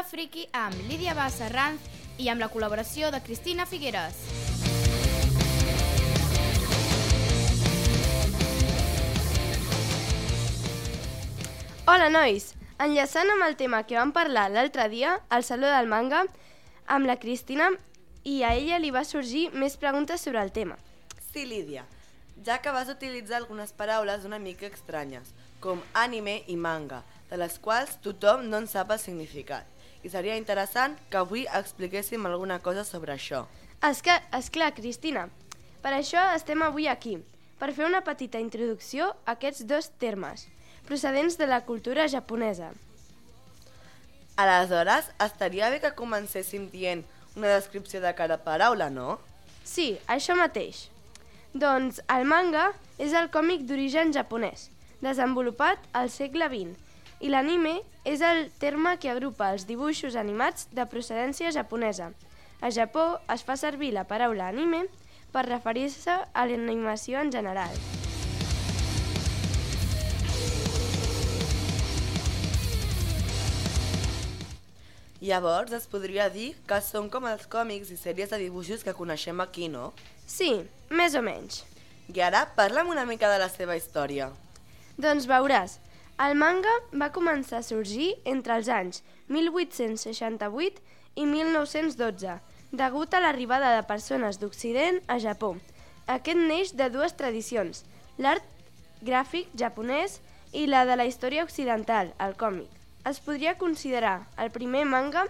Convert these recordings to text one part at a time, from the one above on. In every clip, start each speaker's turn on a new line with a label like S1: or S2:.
S1: Friki amb Lídia Bassa Ranz i amb la col·laboració de Cristina Figueres.
S2: Hola, nois! Enllaçant amb el tema que vam parlar l'altre dia, al Saló del Manga, amb la Cristina, i a ella li va sorgir més preguntes sobre el tema.
S3: Sí, Lídia, ja que vas utilitzar algunes paraules una mica estranyes, com anime i manga, de les quals tothom no en sap el significat. I seria interessant que avui expliquéssim alguna cosa sobre això.
S2: Esclar, esclar, Cristina. Per això estem avui aquí, per fer una petita introducció a aquests dos termes, procedents de la cultura japonesa.
S3: Aleshores, estaria bé que comencéssim dient una descripció de cada paraula, no?
S2: Sí, això mateix. Doncs el manga és el còmic d'origen japonès, desenvolupat al segle XX, i l'anime és el terme que agrupa els dibuixos animats de procedència japonesa. A Japó es fa servir la paraula anime per referir-se a l'animació en general.
S3: Llavors es podria dir que són com els còmics i sèries de dibuixos que coneixem aquí, no?
S2: Sí, més o menys.
S3: I ara parla'm una mica de la seva història.
S2: Doncs veuràs, el manga va començar a sorgir entre els anys 1868 i 1912, degut a l'arribada de persones d'Occident a Japó. Aquest neix de dues tradicions, l'art gràfic japonès i la de la història occidental, el còmic. Es podria considerar el primer manga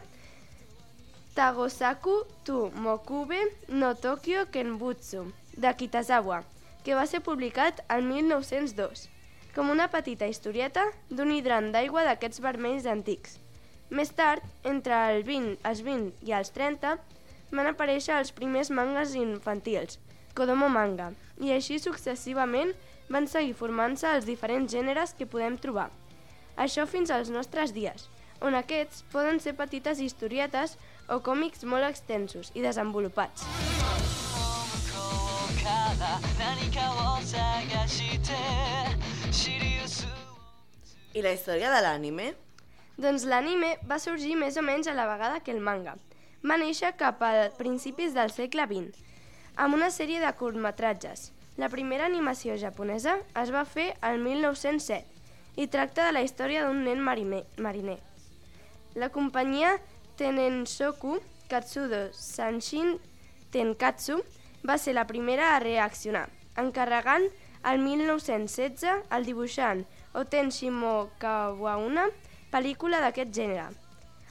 S2: Tagosaku to Mokube no Tokyo Kenbutsu, de Kitazawa, que va ser publicat el 1902, com una petita historieta d'un hidrant d'aigua d'aquests vermells antics. Més tard, entre el 20, els 20 i els 30, van aparèixer els primers mangas infantils, Kodomo Manga, i així successivament van seguir formant-se els diferents gèneres que podem trobar. Això fins als nostres dies, on aquests poden ser petites historietes o còmics molt extensos i desenvolupats.
S3: I la història de l'ànime?
S2: Doncs l'anime va sorgir més o menys a la vegada que el manga. Va néixer cap a principis del segle XX, amb una sèrie de curtmetratges. La primera animació japonesa es va fer el 1907 i tracta de la història d'un nen mariner. mariner. La companyia Tenensoku Katsudo Sanshin Tenkatsu va ser la primera a reaccionar, encarregant el 1916 el dibuixant Oten Shimokawa una pel·lícula d'aquest gènere.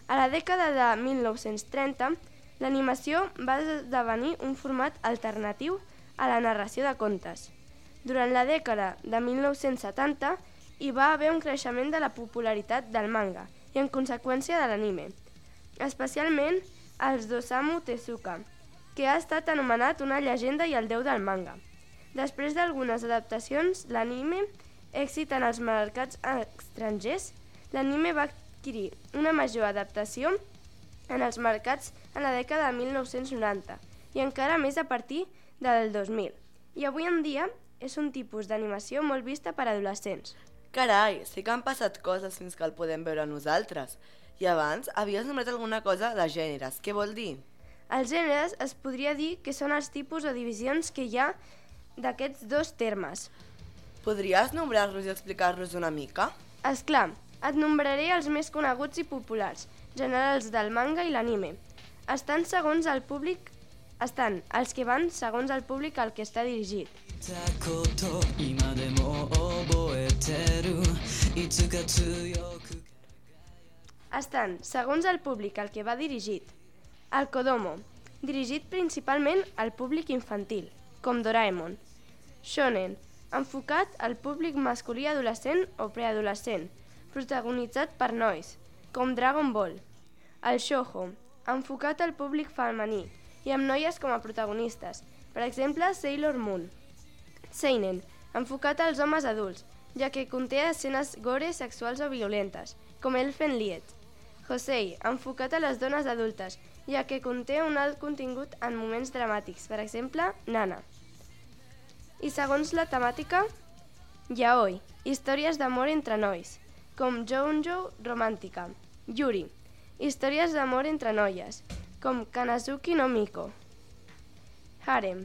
S2: A la dècada de 1930, l'animació va esdevenir un format alternatiu a la narració de contes. Durant la dècada de 1970 hi va haver un creixement de la popularitat del manga i en conseqüència de l'anime, especialment els d'Osamu Tezuka, que ha estat anomenat una llegenda i el déu del manga. Després d'algunes adaptacions, l'anime, èxit en els mercats estrangers, l'anime va adquirir una major adaptació en els mercats en la dècada de 1990 i encara més a partir del 2000. I avui en dia és un tipus d'animació molt vista per adolescents.
S3: Carai, sí que han passat coses fins que el podem veure nosaltres. I abans havies nombrat alguna cosa de gèneres. Què vol dir?
S2: Els gèneres es podria dir que són els tipus o divisions que hi ha d'aquests dos termes.
S3: Podries nombrar-los i explicar-los una mica?
S2: És clar, et nombraré els més coneguts i populars, generals del manga i l'anime. Estan segons el públic estan els que van segons el públic al que està dirigit. Estan segons el públic al que va dirigit. El Kodomo, dirigit principalment al públic infantil, com Doraemon. Shonen, enfocat al públic masculí adolescent o preadolescent, protagonitzat per nois, com Dragon Ball. El Shoujo, enfocat al públic femení i amb noies com a protagonistes, per exemple Sailor Moon. Seinen, enfocat als homes adults, ja que conté escenes gore sexuals o violentes, com Elfen Lied. Josei, enfocat a les dones adultes, ja que conté un alt contingut en moments dramàtics, per exemple, Nana. I segons la temàtica, Yaoi, històries d'amor entre nois, com Jounjo romàntica, Yuri, històries d'amor entre noies, com Kanazuki no Miko. Harem,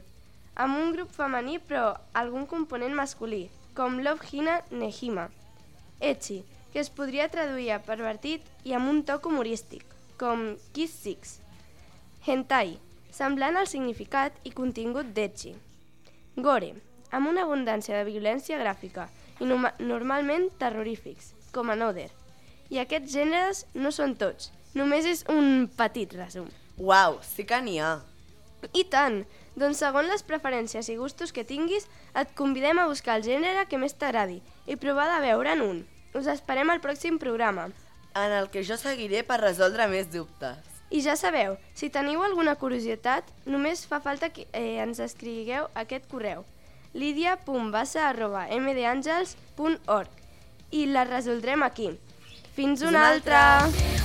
S2: amb un grup femení però algun component masculí, com Love Hina Nehima. Echi, que es podria traduir a pervertit i amb un toc humorístic, com Kiss Six. Hentai, semblant al significat i contingut d'Echi. Gore, amb una abundància de violència gràfica i no normalment terrorífics, com Another. I aquests gèneres no són tots, només és un petit resum.
S3: Uau, sí que n'hi ha.
S2: I tant! Doncs segons les preferències i gustos que tinguis, et convidem a buscar el gènere que més t'agradi i provar de veure'n un. Us esperem al pròxim programa.
S3: En el que jo seguiré per resoldre més dubtes.
S2: I ja sabeu, si teniu alguna curiositat, només fa falta que eh, ens escrigueu aquest correu lidia.bassa.mdangels.org i la resoldrem aquí. Fins una,
S3: una
S2: altra!
S3: altra.